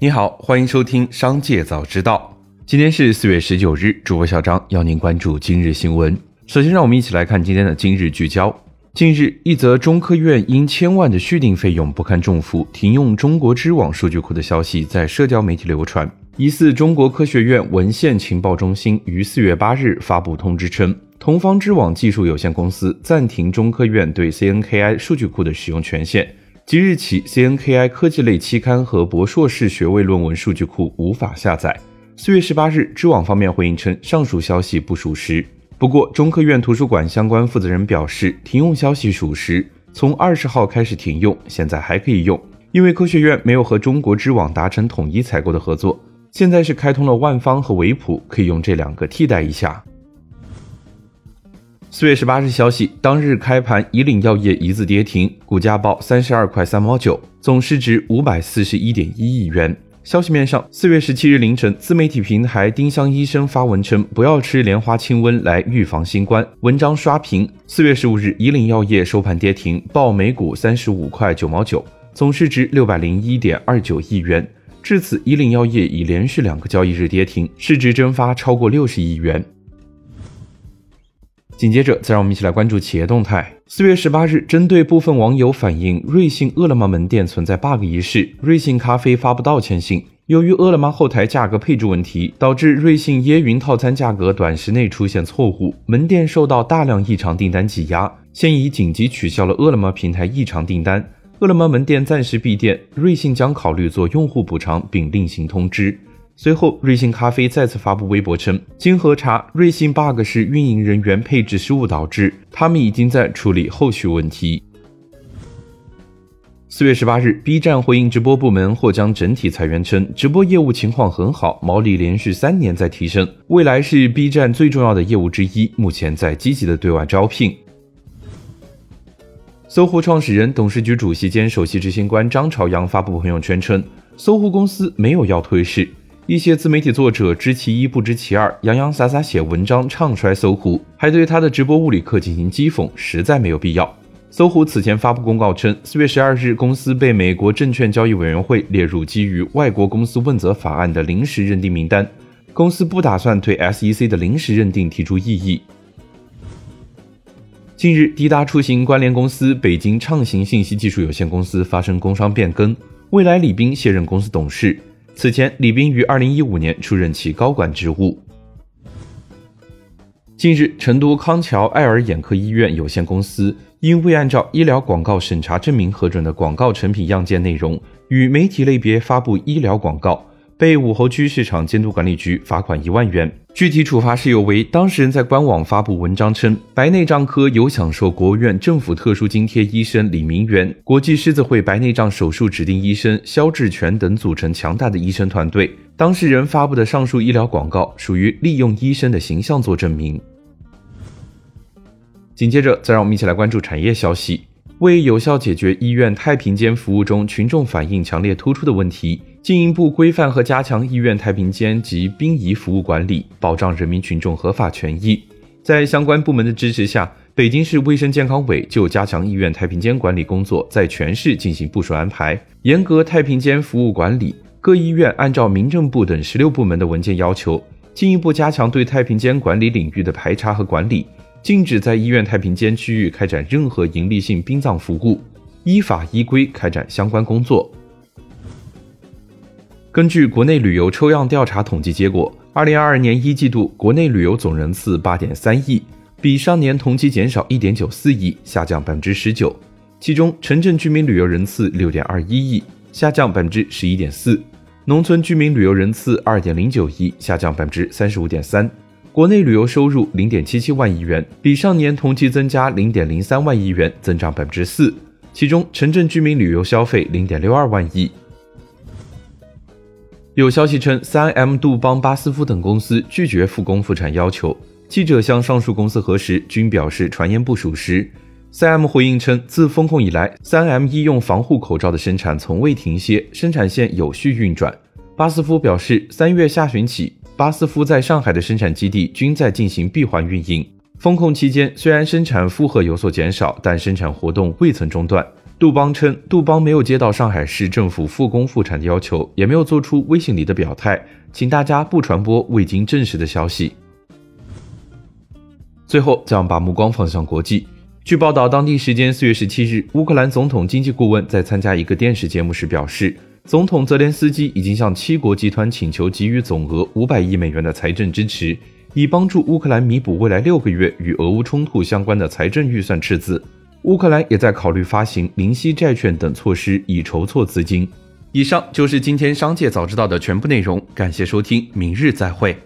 你好，欢迎收听《商界早知道》。今天是四月十九日，主播小张邀您关注今日新闻。首先，让我们一起来看今天的今日聚焦。近日，一则中科院因千万的续订费用不堪重负，停用中国知网数据库的消息在社交媒体流传。疑似中国科学院文献情报中心于四月八日发布通知称，同方知网技术有限公司暂停中科院对 CNKI 数据库的使用权限。即日起，CNKI 科技类期刊和博硕士学位论文数据库无法下载。四月十八日，知网方面回应称，上述消息不属实。不过，中科院图书馆相关负责人表示，停用消息属实，从二十号开始停用，现在还可以用，因为科学院没有和中国知网达成统一采购的合作。现在是开通了万方和维普，可以用这两个替代一下。四月十八日消息，当日开盘，以岭药业一字跌停，股价报三十二块三毛九，总市值五百四十一点一亿元。消息面上，四月十七日凌晨，自媒体平台丁香医生发文称，不要吃莲花清瘟来预防新冠，文章刷屏。四月十五日，以岭药业收盘跌停，报每股三十五块九毛九，总市值六百零一点二九亿元。至此，以岭药业已连续两个交易日跌停，市值蒸发超过六十亿元。紧接着，再让我们一起来关注企业动态。四月十八日，针对部分网友反映瑞幸、饿了么门店存在 bug 一事，瑞幸咖啡发布道歉信。由于饿了么后台价格配置问题，导致瑞幸椰云套餐价格短时内出现错误，门店受到大量异常订单挤压，现已紧急取消了饿了么平台异常订单，饿了么门店暂时闭店，瑞幸将考虑做用户补偿并另行通知。随后，瑞幸咖啡再次发布微博称，经核查，瑞幸 bug 是运营人员配置失误导致，他们已经在处理后续问题。四月十八日，B 站回应直播部门或将整体裁员，称直播业务情况很好，毛利连续三年在提升，未来是 B 站最重要的业务之一，目前在积极的对外招聘。搜狐创始人、董事局主席兼首席执行官张朝阳发布朋友圈称，搜狐公司没有要退市。一些自媒体作者知其一不知其二，洋洋洒洒写文章唱衰搜狐，还对他的直播物理课进行讥讽，实在没有必要。搜狐此前发布公告称，四月十二日，公司被美国证券交易委员会列入基于外国公司问责法案的临时认定名单，公司不打算对 SEC 的临时认定提出异议。近日，滴答出行关联公司北京畅行信息技术有限公司发生工商变更，未来李斌卸任公司董事。此前，李斌于二零一五年出任其高管职务。近日，成都康桥爱尔眼科医院有限公司因未按照医疗广告审查证明核准的广告成品样件内容，与媒体类别发布医疗广告。被武侯区市场监督管理局罚款一万元。具体处罚事由为：当事人在官网发布文章称，白内障科有享受国务院政府特殊津贴医生李明元、国际狮子会白内障手术指定医生肖志全等组成强大的医生团队。当事人发布的上述医疗广告属于利用医生的形象做证明。紧接着，再让我们一起来关注产业消息。为有效解决医院太平间服务中群众反映强烈突出的问题。进一步规范和加强医院太平间及殡仪服务管理，保障人民群众合法权益。在相关部门的支持下，北京市卫生健康委就加强医院太平间管理工作，在全市进行部署安排，严格太平间服务管理。各医院按照民政部等十六部门的文件要求，进一步加强对太平间管理领域的排查和管理，禁止在医院太平间区域开展任何营利性殡葬服务，依法依规开展相关工作。根据国内旅游抽样调查统计结果，二零二二年一季度国内旅游总人次八点三亿，比上年同期减少一点九四亿，下降百分之十九。其中，城镇居民旅游人次六点二一亿，下降百分之十一点四；农村居民旅游人次二点零九亿，下降百分之三十五点三。国内旅游收入零点七七万亿元，比上年同期增加零点零三万亿元，增长百分之四。其中，城镇居民旅游消费零点六二万亿。有消息称，3M、杜邦、巴斯夫等公司拒绝复工复产要求。记者向上述公司核实，均表示传言不属实。3M 回应称，自封控以来，3M 医用防护口罩的生产从未停歇，生产线有序运转。巴斯夫表示，三月下旬起，巴斯夫在上海的生产基地均在进行闭环运营。封控期间，虽然生产负荷有所减少，但生产活动未曾中断。杜邦称，杜邦没有接到上海市政府复工复产的要求，也没有做出微信里的表态，请大家不传播未经证实的消息。最后，将把目光放向国际。据报道，当地时间四月十七日，乌克兰总统经济顾问在参加一个电视节目时表示，总统泽连斯基已经向七国集团请求给予总额五百亿美元的财政支持，以帮助乌克兰弥补未来六个月与俄乌冲突相关的财政预算赤字。乌克兰也在考虑发行零息债券等措施，以筹措资金。以上就是今天商界早知道的全部内容，感谢收听，明日再会。